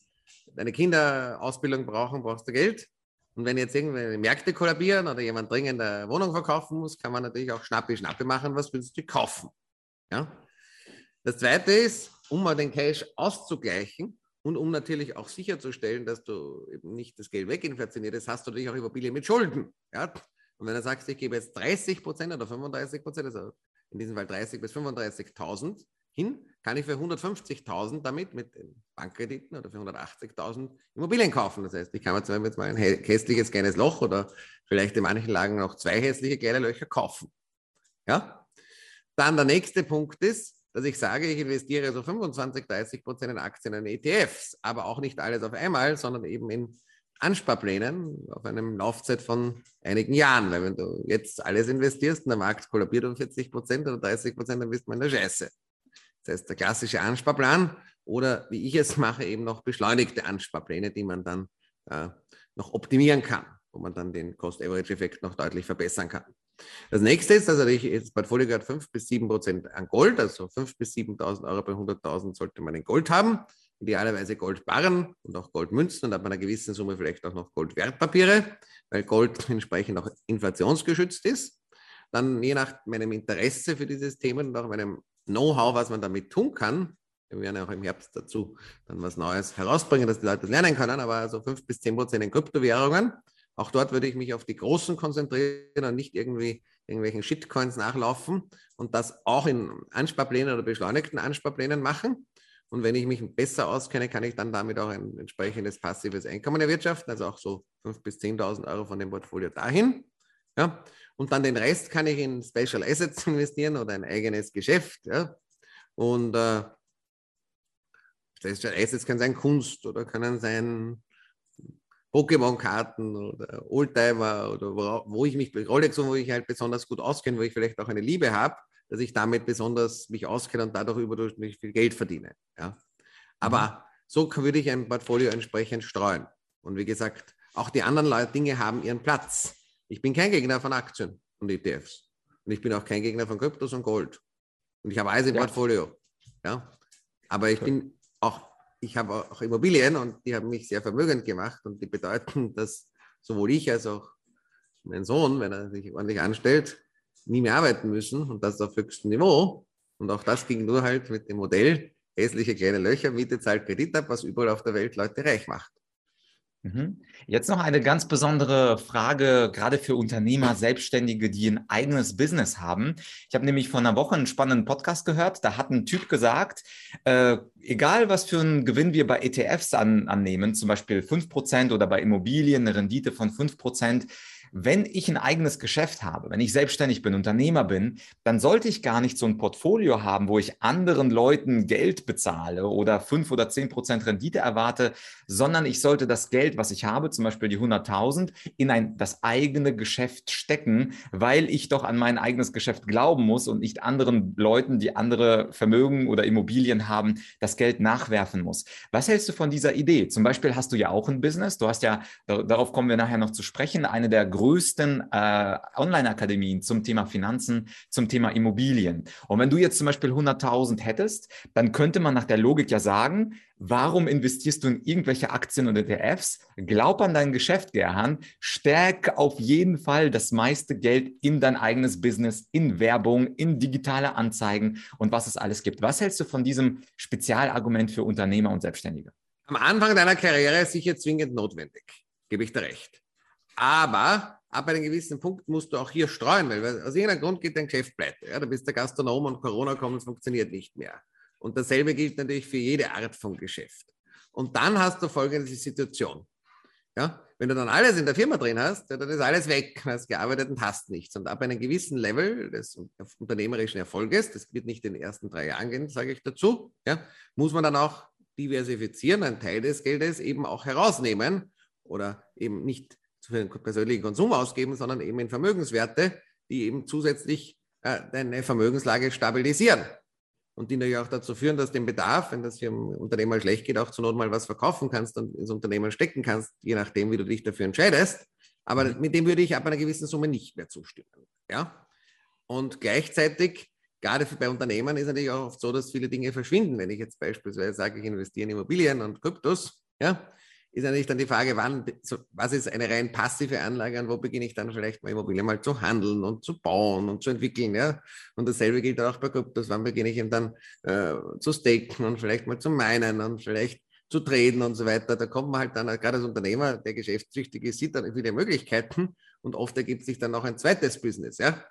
deine Kinder Ausbildung brauchen, brauchst du Geld. Und wenn jetzt irgendwelche Märkte kollabieren oder jemand dringend eine Wohnung verkaufen muss, kann man natürlich auch Schnappi, Schnappi machen, was willst du kaufen. Ja? Das zweite ist, um mal den Cash auszugleichen und um natürlich auch sicherzustellen, dass du eben nicht das Geld weginflationierst, hast du natürlich auch Immobilien mit Schulden. Ja? Und wenn du sagst, ich gebe jetzt 30 Prozent oder 35 Prozent, also in diesem Fall 30 bis 35.000 hin, kann ich für 150.000 damit mit Bankkrediten oder für 180.000 Immobilien kaufen. Das heißt, ich kann mir zwar jetzt mal ein hässliches kleines Loch oder vielleicht in manchen Lagen noch zwei hässliche kleine Löcher kaufen. Ja? Dann der nächste Punkt ist, dass ich sage, ich investiere so 25, 30 Prozent in Aktien und ETFs, aber auch nicht alles auf einmal, sondern eben in Ansparplänen auf einem Laufzeit von einigen Jahren. Weil wenn du jetzt alles investierst und der Markt kollabiert um 40 Prozent oder 30 Prozent, dann bist du in der Scheiße. Das heißt, der klassische Ansparplan oder wie ich es mache, eben noch beschleunigte Ansparpläne, die man dann äh, noch optimieren kann, wo man dann den Cost-Average-Effekt noch deutlich verbessern kann. Das nächste ist, also ich, das Portfolio gehört 5 bis 7 Prozent an Gold, also 5 bis 7.000 Euro bei 100.000 sollte man in Gold haben. Idealerweise Goldbarren und auch Goldmünzen und ab einer gewissen Summe vielleicht auch noch Goldwertpapiere, weil Gold entsprechend auch inflationsgeschützt ist. Dann je nach meinem Interesse für dieses Thema und auch meinem Know-how, was man damit tun kann, wir werden ja auch im Herbst dazu dann was Neues herausbringen, dass die Leute das lernen können, aber so 5 bis 10 Prozent in Kryptowährungen auch dort würde ich mich auf die Großen konzentrieren und nicht irgendwie irgendwelchen Shitcoins nachlaufen und das auch in Ansparplänen oder beschleunigten Ansparplänen machen. Und wenn ich mich besser auskenne, kann ich dann damit auch ein entsprechendes passives Einkommen erwirtschaften, also auch so 5.000 bis 10.000 Euro von dem Portfolio dahin. Ja. Und dann den Rest kann ich in Special Assets investieren oder ein eigenes Geschäft. Ja. Und äh, Special Assets können sein Kunst oder können sein Pokémon-Karten oder Oldtimer oder wo, wo, ich mich, Rolex, wo ich halt besonders gut auskenne, wo ich vielleicht auch eine Liebe habe, dass ich damit besonders mich auskenne und dadurch überdurchschnittlich viel Geld verdiene. Ja? Aber mhm. so würde ich ein Portfolio entsprechend streuen. Und wie gesagt, auch die anderen Dinge haben ihren Platz. Ich bin kein Gegner von Aktien und ETFs. Und ich bin auch kein Gegner von Kryptos und Gold. Und ich habe alles im ja. Portfolio. Ja? Aber ich bin auch ich habe auch Immobilien und die haben mich sehr vermögend gemacht und die bedeuten, dass sowohl ich als auch mein Sohn, wenn er sich ordentlich anstellt, nie mehr arbeiten müssen und das auf höchstem Niveau. Und auch das ging nur halt mit dem Modell hässliche kleine Löcher, Miete zahlt Kredit ab, was überall auf der Welt Leute reich macht. Mhm. Jetzt noch eine ganz besondere Frage, gerade für Unternehmer, Selbstständige, die ein eigenes Business haben. Ich habe nämlich vor einer Woche einen spannenden Podcast gehört. Da hat ein Typ gesagt, äh, egal was für einen Gewinn wir bei ETFs an, annehmen, zum Beispiel 5% oder bei Immobilien eine Rendite von 5%, wenn ich ein eigenes Geschäft habe, wenn ich selbstständig bin, Unternehmer bin, dann sollte ich gar nicht so ein Portfolio haben, wo ich anderen Leuten Geld bezahle oder fünf oder zehn Prozent Rendite erwarte, sondern ich sollte das Geld, was ich habe, zum Beispiel die 100.000, in ein, das eigene Geschäft stecken, weil ich doch an mein eigenes Geschäft glauben muss und nicht anderen Leuten, die andere Vermögen oder Immobilien haben, das Geld nachwerfen muss. Was hältst du von dieser Idee? Zum Beispiel hast du ja auch ein Business. Du hast ja, darauf kommen wir nachher noch zu sprechen, eine der größten äh, Online-Akademien zum Thema Finanzen, zum Thema Immobilien. Und wenn du jetzt zum Beispiel 100.000 hättest, dann könnte man nach der Logik ja sagen, warum investierst du in irgendwelche Aktien und ETFs? Glaub an dein Geschäft, Gerhan. Stärke auf jeden Fall das meiste Geld in dein eigenes Business, in Werbung, in digitale Anzeigen und was es alles gibt. Was hältst du von diesem Spezialargument für Unternehmer und Selbstständige? Am Anfang deiner Karriere sicher zwingend notwendig, gebe ich dir recht. Aber ab einem gewissen Punkt musst du auch hier streuen, weil aus irgendeinem Grund geht dein Geschäft pleite. Ja, du bist der Gastronom und Corona kommt, es funktioniert nicht mehr. Und dasselbe gilt natürlich für jede Art von Geschäft. Und dann hast du folgende Situation. Ja, wenn du dann alles in der Firma drin hast, dann ist alles weg, hast gearbeitet und hast nichts. Und ab einem gewissen Level des unternehmerischen Erfolges, das wird nicht in den ersten drei Jahren gehen, sage ich dazu, ja, muss man dann auch diversifizieren, einen Teil des Geldes eben auch herausnehmen oder eben nicht für den persönlichen Konsum ausgeben, sondern eben in Vermögenswerte, die eben zusätzlich äh, deine Vermögenslage stabilisieren und die natürlich auch dazu führen, dass den Bedarf, wenn das hier im Unternehmen schlecht geht, auch zur Not mal was verkaufen kannst und ins Unternehmen stecken kannst, je nachdem, wie du dich dafür entscheidest. Aber mhm. mit dem würde ich ab einer gewissen Summe nicht mehr zustimmen. Ja? Und gleichzeitig, gerade bei Unternehmen ist natürlich auch oft so, dass viele Dinge verschwinden. Wenn ich jetzt beispielsweise sage, ich investiere in Immobilien und Kryptos, ja, ist natürlich dann die Frage, wann, was ist eine rein passive Anlage und wo beginne ich dann vielleicht mal Immobilien mal zu handeln und zu bauen und zu entwickeln, ja. Und dasselbe gilt auch bei Kryptos, wann beginne ich eben dann äh, zu staken und vielleicht mal zu meinen und vielleicht zu traden und so weiter. Da kommt man halt dann, gerade als Unternehmer, der geschäftstüchtig ist, sieht dann viele Möglichkeiten und oft ergibt sich dann noch ein zweites Business, ja.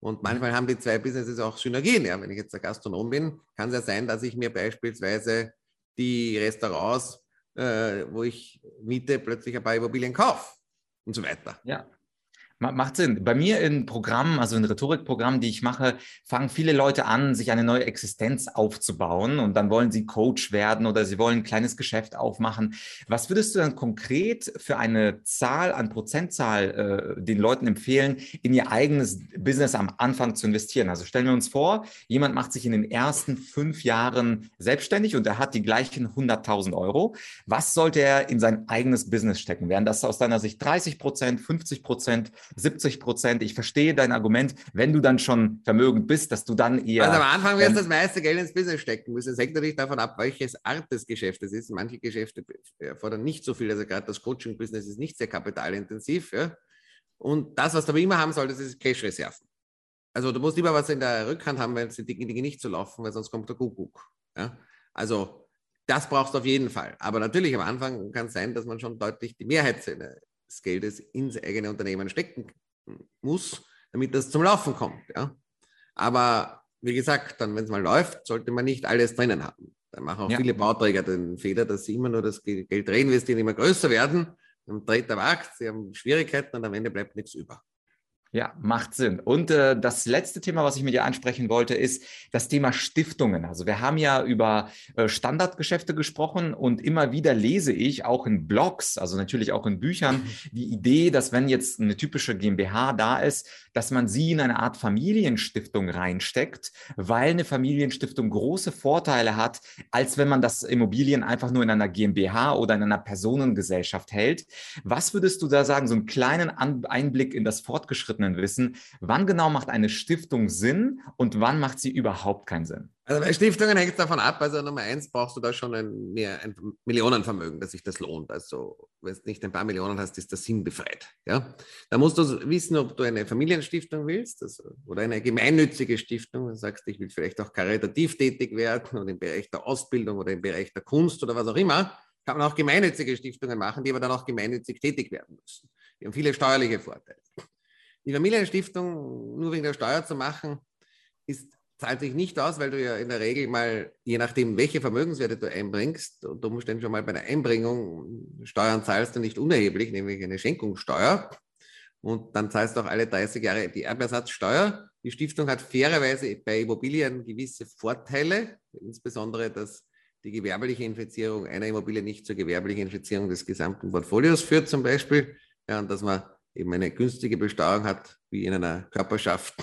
Und manchmal haben die zwei Businesses auch Synergien. Ja. Wenn ich jetzt der Gastronom bin, kann es ja sein, dass ich mir beispielsweise die Restaurants äh, wo ich miete, plötzlich ein paar Immobilien kaufe und so weiter. Ja. Macht Sinn. Bei mir in Programmen, also in Rhetorikprogrammen, die ich mache, fangen viele Leute an, sich eine neue Existenz aufzubauen und dann wollen sie Coach werden oder sie wollen ein kleines Geschäft aufmachen. Was würdest du dann konkret für eine Zahl an Prozentzahl äh, den Leuten empfehlen, in ihr eigenes Business am Anfang zu investieren? Also stellen wir uns vor, jemand macht sich in den ersten fünf Jahren selbstständig und er hat die gleichen 100.000 Euro. Was sollte er in sein eigenes Business stecken? Wären das aus deiner Sicht 30 Prozent, 50 Prozent? 70 Prozent. Ich verstehe dein Argument, wenn du dann schon vermögend bist, dass du dann eher. Also am Anfang wirst du das meiste Geld ins Business stecken müssen. Es hängt natürlich davon ab, welches Art des Geschäftes ist. Manche Geschäfte fordern nicht so viel. Also gerade das Coaching-Business ist nicht sehr kapitalintensiv. Ja? Und das, was du aber immer haben solltest, ist Cash-Reserven. Also du musst lieber was in der Rückhand haben, wenn die Dinge nicht so laufen, weil sonst kommt der Kuckuck. Ja? Also das brauchst du auf jeden Fall. Aber natürlich am Anfang kann es sein, dass man schon deutlich die Mehrheit des Geldes ins eigene Unternehmen stecken muss, damit das zum Laufen kommt. Ja? Aber wie gesagt, dann, wenn es mal läuft, sollte man nicht alles drinnen haben. Dann machen auch ja. viele Bauträger den Fehler, dass sie immer nur das Geld reinvestieren, immer größer werden. Dann dreht der Markt, sie haben Schwierigkeiten und am Ende bleibt nichts über. Ja, macht Sinn. Und äh, das letzte Thema, was ich mit dir ansprechen wollte, ist das Thema Stiftungen. Also wir haben ja über äh, Standardgeschäfte gesprochen und immer wieder lese ich auch in Blogs, also natürlich auch in Büchern, die Idee, dass wenn jetzt eine typische GmbH da ist, dass man sie in eine Art Familienstiftung reinsteckt, weil eine Familienstiftung große Vorteile hat, als wenn man das Immobilien einfach nur in einer GmbH oder in einer Personengesellschaft hält. Was würdest du da sagen, so einen kleinen Einblick in das Fortgeschrittene fortgeschrittenen Wissen, wann genau macht eine Stiftung Sinn und wann macht sie überhaupt keinen Sinn? Also bei Stiftungen hängt es davon ab. Also Nummer eins brauchst du da schon ein, ein Millionenvermögen, dass sich das lohnt. Also wenn du nicht ein paar Millionen hast, ist der Sinn befreit. Ja? Da musst du wissen, ob du eine Familienstiftung willst also, oder eine gemeinnützige Stiftung. Du sagst, ich will vielleicht auch karitativ tätig werden oder im Bereich der Ausbildung oder im Bereich der Kunst oder was auch immer. Kann man auch gemeinnützige Stiftungen machen, die aber dann auch gemeinnützig tätig werden müssen. Die haben viele steuerliche Vorteile. Die Familienstiftung nur wegen der Steuer zu machen, ist, zahlt sich nicht aus, weil du ja in der Regel mal, je nachdem, welche Vermögenswerte du einbringst, unter Umständen schon mal bei der Einbringung Steuern zahlst du nicht unerheblich, nämlich eine Schenkungssteuer. Und dann zahlst du auch alle 30 Jahre die Erbersatzsteuer. Die Stiftung hat fairerweise bei Immobilien gewisse Vorteile, insbesondere, dass die gewerbliche Infizierung einer Immobilie nicht zur gewerblichen Infizierung des gesamten Portfolios führt, zum Beispiel. Ja, und dass man eben eine günstige Besteuerung hat, wie in einer Körperschaft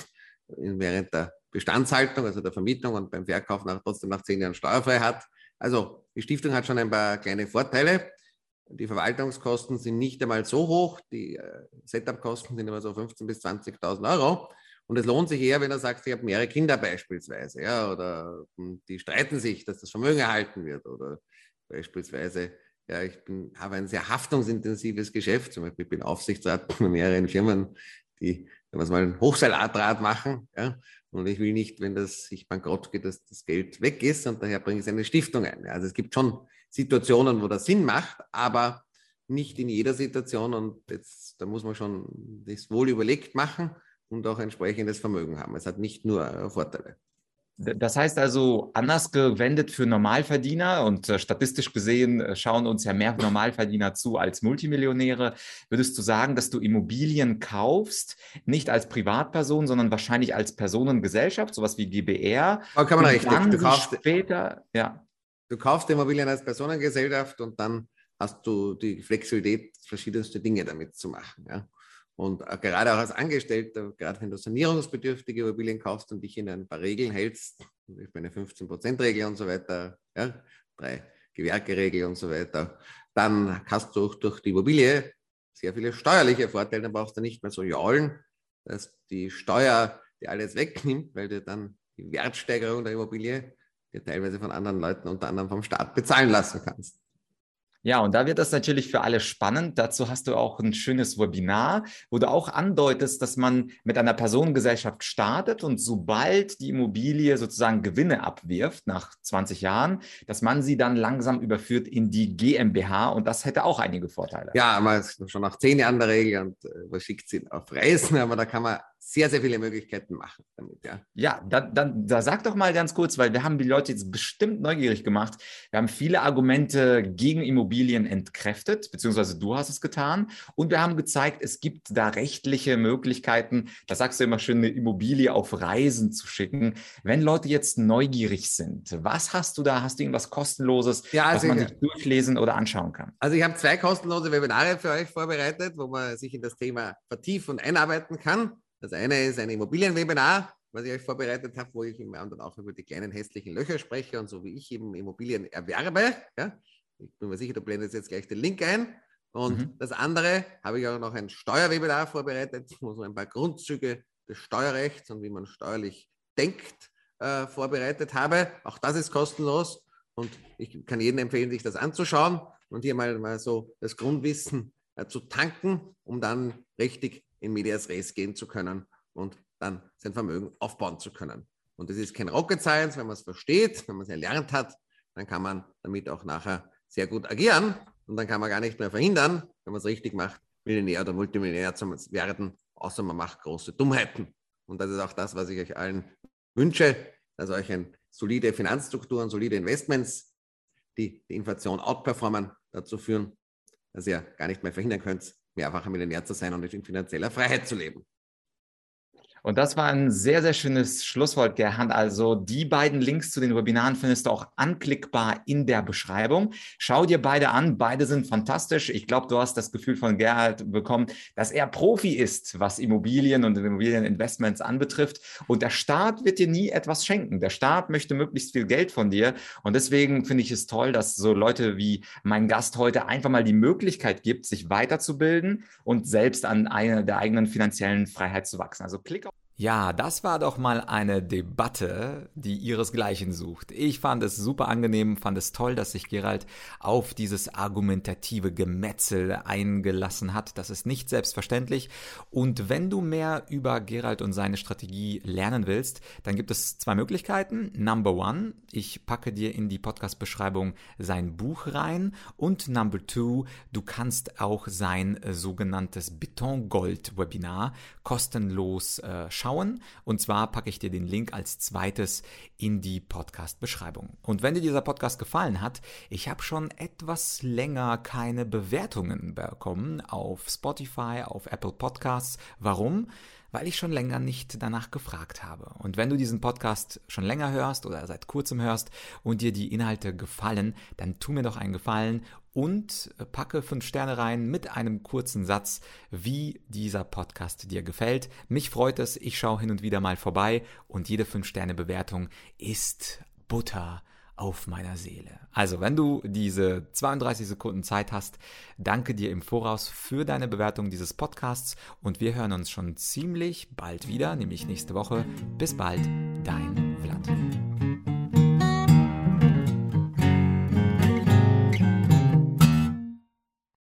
während der Bestandshaltung, also der Vermietung und beim Verkauf nach, trotzdem nach zehn Jahren steuerfrei hat. Also die Stiftung hat schon ein paar kleine Vorteile. Die Verwaltungskosten sind nicht einmal so hoch. Die äh, Setup-Kosten sind immer so 15.000 bis 20.000 Euro. Und es lohnt sich eher, wenn er sagt, ich habe mehrere Kinder beispielsweise, ja, oder hm, die streiten sich, dass das Vermögen erhalten wird, oder beispielsweise ja, ich bin, habe ein sehr haftungsintensives Geschäft. Zum Beispiel, ich bin Aufsichtsrat bei mehreren Firmen, die was mal ein Hochseilatrat machen. Ja? Und ich will nicht, wenn das sich bankrott geht, dass das Geld weg ist und daher bringe ich eine Stiftung ein. Also es gibt schon Situationen, wo das Sinn macht, aber nicht in jeder Situation und jetzt, da muss man schon das wohl überlegt machen und auch entsprechendes Vermögen haben. Es hat nicht nur Vorteile. Das heißt also, anders gewendet für Normalverdiener und äh, statistisch gesehen äh, schauen uns ja mehr Normalverdiener zu als Multimillionäre. Würdest du sagen, dass du Immobilien kaufst, nicht als Privatperson, sondern wahrscheinlich als Personengesellschaft, sowas wie GBR? Da kann man recht. Du kaufst später, ja. Du kaufst Immobilien als Personengesellschaft und dann hast du die Flexibilität, verschiedenste Dinge damit zu machen. Ja. Und äh, gerade auch als Angestellter, gerade wenn du sanierungsbedürftige Immobilien kaufst und dich in ein paar Regeln hältst, ich meine 15%-Regel und so weiter, ja, drei Gewerkeregel und so weiter, dann hast du auch durch die Immobilie sehr viele steuerliche Vorteile. Dann brauchst du nicht mehr so jaulen, dass die Steuer dir alles wegnimmt, weil du dann die Wertsteigerung der Immobilie dir teilweise von anderen Leuten, unter anderem vom Staat, bezahlen lassen kannst. Ja, und da wird das natürlich für alle spannend. Dazu hast du auch ein schönes Webinar, wo du auch andeutest, dass man mit einer Personengesellschaft startet und sobald die Immobilie sozusagen Gewinne abwirft nach 20 Jahren, dass man sie dann langsam überführt in die GmbH und das hätte auch einige Vorteile. Ja, man ist schon nach zehn Jahren der Regel und äh, schickt sie auf Reisen, aber da kann man sehr, sehr viele Möglichkeiten machen damit, ja. Ja, dann, dann da sag doch mal ganz kurz, weil wir haben die Leute jetzt bestimmt neugierig gemacht. Wir haben viele Argumente gegen Immobilien entkräftet, beziehungsweise du hast es getan. Und wir haben gezeigt, es gibt da rechtliche Möglichkeiten, da sagst du immer schön, eine Immobilie auf Reisen zu schicken. Wenn Leute jetzt neugierig sind, was hast du da? Hast du irgendwas kostenloses, ja, also was man sich durchlesen oder anschauen kann? Also ich habe zwei kostenlose Webinare für euch vorbereitet, wo man sich in das Thema vertiefen und einarbeiten kann. Das eine ist ein Immobilienwebinar, was ich euch vorbereitet habe, wo ich im anderen auch über die kleinen hässlichen Löcher spreche und so wie ich eben Immobilien erwerbe. Ja? Ich bin mir sicher, du blendest jetzt gleich den Link ein. Und mhm. das andere habe ich auch noch ein Steuerwebinar vorbereitet, wo so ein paar Grundzüge des Steuerrechts und wie man steuerlich denkt äh, vorbereitet habe. Auch das ist kostenlos und ich kann jedem empfehlen, sich das anzuschauen und hier mal, mal so das Grundwissen äh, zu tanken, um dann richtig in Medias Res gehen zu können und dann sein Vermögen aufbauen zu können. Und das ist kein Rocket Science, wenn man es versteht, wenn man es erlernt hat, dann kann man damit auch nachher sehr gut agieren und dann kann man gar nicht mehr verhindern, wenn man es richtig macht, Millionär oder Multimillionär zu werden, außer man macht große Dummheiten. Und das ist auch das, was ich euch allen wünsche, dass euch eine solide Finanzstrukturen, solide Investments, die die Inflation outperformen, dazu führen, dass ihr gar nicht mehr verhindern könnt, mehrfacher Millionär zu sein und in finanzieller Freiheit zu leben. Und das war ein sehr, sehr schönes Schlusswort, Gerhard. Also die beiden Links zu den Webinaren findest du auch anklickbar in der Beschreibung. Schau dir beide an. Beide sind fantastisch. Ich glaube, du hast das Gefühl von Gerhard bekommen, dass er Profi ist, was Immobilien und Immobilieninvestments anbetrifft. Und der Staat wird dir nie etwas schenken. Der Staat möchte möglichst viel Geld von dir. Und deswegen finde ich es toll, dass so Leute wie mein Gast heute einfach mal die Möglichkeit gibt, sich weiterzubilden und selbst an einer der eigenen finanziellen Freiheit zu wachsen. Also klick auf ja, das war doch mal eine Debatte, die ihresgleichen sucht. Ich fand es super angenehm, fand es toll, dass sich Gerald auf dieses argumentative Gemetzel eingelassen hat. Das ist nicht selbstverständlich. Und wenn du mehr über Gerald und seine Strategie lernen willst, dann gibt es zwei Möglichkeiten. Number one, ich packe dir in die Podcast-Beschreibung sein Buch rein. Und number two, du kannst auch sein sogenanntes Betongold-Webinar kostenlos äh, schauen. Und zwar packe ich dir den Link als zweites in die Podcast-Beschreibung. Und wenn dir dieser Podcast gefallen hat, ich habe schon etwas länger keine Bewertungen bekommen auf Spotify, auf Apple Podcasts. Warum? Weil ich schon länger nicht danach gefragt habe. Und wenn du diesen Podcast schon länger hörst oder seit kurzem hörst und dir die Inhalte gefallen, dann tu mir doch einen Gefallen und packe fünf Sterne rein mit einem kurzen Satz, wie dieser Podcast dir gefällt. Mich freut es, ich schaue hin und wieder mal vorbei und jede fünf Sterne Bewertung ist Butter auf meiner Seele. Also, wenn du diese 32 Sekunden Zeit hast, danke dir im Voraus für deine Bewertung dieses Podcasts und wir hören uns schon ziemlich bald wieder, nämlich nächste Woche. Bis bald, dein Vlad.